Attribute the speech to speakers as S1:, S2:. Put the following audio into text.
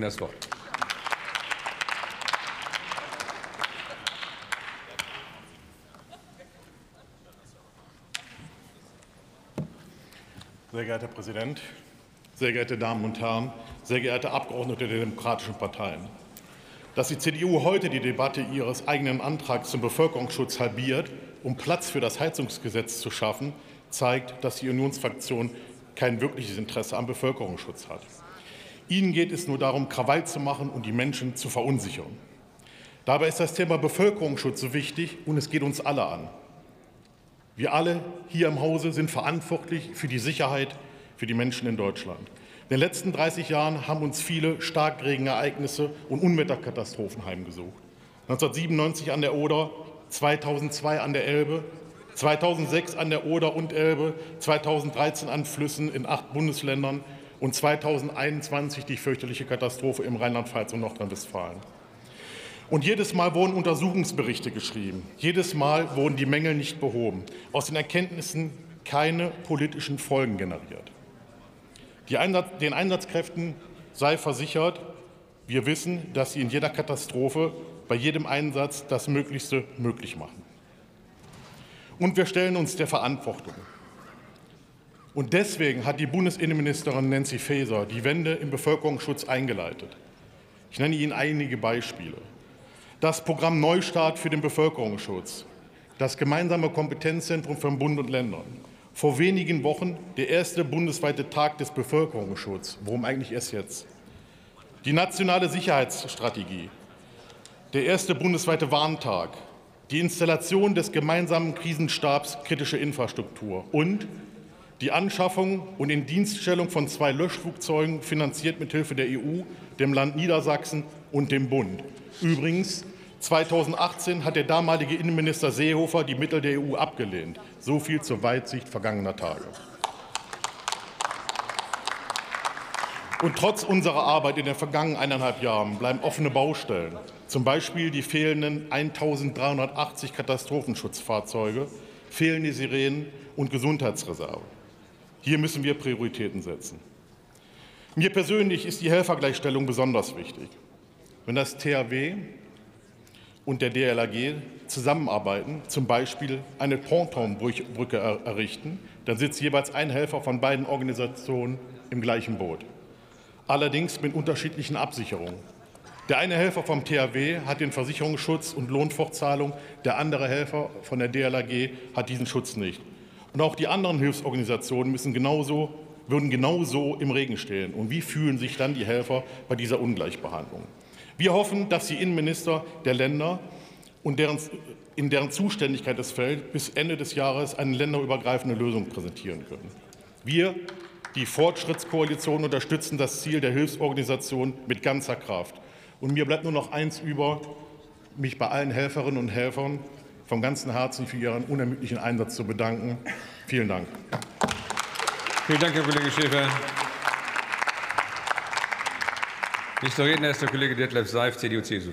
S1: das Wort.
S2: Sehr geehrter Herr Präsident, sehr geehrte Damen und Herren, sehr geehrte Abgeordnete der demokratischen Parteien. Dass die CDU heute die Debatte ihres eigenen Antrags zum Bevölkerungsschutz halbiert, um Platz für das Heizungsgesetz zu schaffen, zeigt, dass die Unionsfraktion kein wirkliches Interesse am Bevölkerungsschutz hat. Ihnen geht es nur darum, Krawall zu machen und die Menschen zu verunsichern. Dabei ist das Thema Bevölkerungsschutz so wichtig und es geht uns alle an. Wir alle hier im Hause sind verantwortlich für die Sicherheit für die Menschen in Deutschland. In den letzten 30 Jahren haben uns viele Starkregenereignisse und Unwetterkatastrophen heimgesucht. 1997 an der Oder, 2002 an der Elbe, 2006 an der Oder und Elbe, 2013 an Flüssen in acht Bundesländern und 2021 die fürchterliche Katastrophe im Rheinland-Pfalz und Nordrhein-Westfalen. Und jedes Mal wurden Untersuchungsberichte geschrieben. Jedes Mal wurden die Mängel nicht behoben. Aus den Erkenntnissen keine politischen Folgen generiert. Einsatz, den Einsatzkräften sei versichert, wir wissen, dass sie in jeder Katastrophe, bei jedem Einsatz das Möglichste möglich machen. Und wir stellen uns der Verantwortung. Und deswegen hat die Bundesinnenministerin Nancy Faeser die Wende im Bevölkerungsschutz eingeleitet. Ich nenne Ihnen einige Beispiele. Das Programm Neustart für den Bevölkerungsschutz, das gemeinsame Kompetenzzentrum von Bund und Ländern, vor wenigen Wochen der erste bundesweite Tag des Bevölkerungsschutzes. Worum eigentlich erst jetzt? Die nationale Sicherheitsstrategie, der erste bundesweite Warntag, die Installation des gemeinsamen Krisenstabs kritische Infrastruktur und die Anschaffung und Indienststellung von zwei Löschflugzeugen finanziert mit Hilfe der EU, dem Land Niedersachsen und dem Bund. Übrigens 2018 hat der damalige Innenminister Seehofer die Mittel der EU abgelehnt. So viel zur Weitsicht vergangener Tage. Und trotz unserer Arbeit in den vergangenen eineinhalb Jahren bleiben offene Baustellen, zum Beispiel die fehlenden 1380 Katastrophenschutzfahrzeuge, fehlende Sirenen und Gesundheitsreserve. Hier müssen wir Prioritäten setzen. Mir persönlich ist die Helfergleichstellung besonders wichtig. Wenn das THW und der DLAG zusammenarbeiten, zum Beispiel eine Pontonbrücke errichten, dann sitzt jeweils ein Helfer von beiden Organisationen im gleichen Boot. Allerdings mit unterschiedlichen Absicherungen. Der eine Helfer vom THW hat den Versicherungsschutz und Lohnfortzahlung, der andere Helfer von der DLAG hat diesen Schutz nicht. Und auch die anderen Hilfsorganisationen müssen genauso, würden genauso im Regen stehen. Und wie fühlen sich dann die Helfer bei dieser Ungleichbehandlung? Wir hoffen, dass die Innenminister der Länder und deren, in deren Zuständigkeit es fällt, bis Ende des Jahres eine länderübergreifende Lösung präsentieren können. Wir, die Fortschrittskoalition, unterstützen das Ziel der Hilfsorganisation mit ganzer Kraft. Und mir bleibt nur noch eins über, mich bei allen Helferinnen und Helfern von ganzem Herzen für Ihren unermüdlichen Einsatz zu bedanken. Vielen Dank.
S1: Vielen Dank, Herr Kollege Schäfer. Nächster Redner ist der Kollege Detlef Seif, CDU-CSU.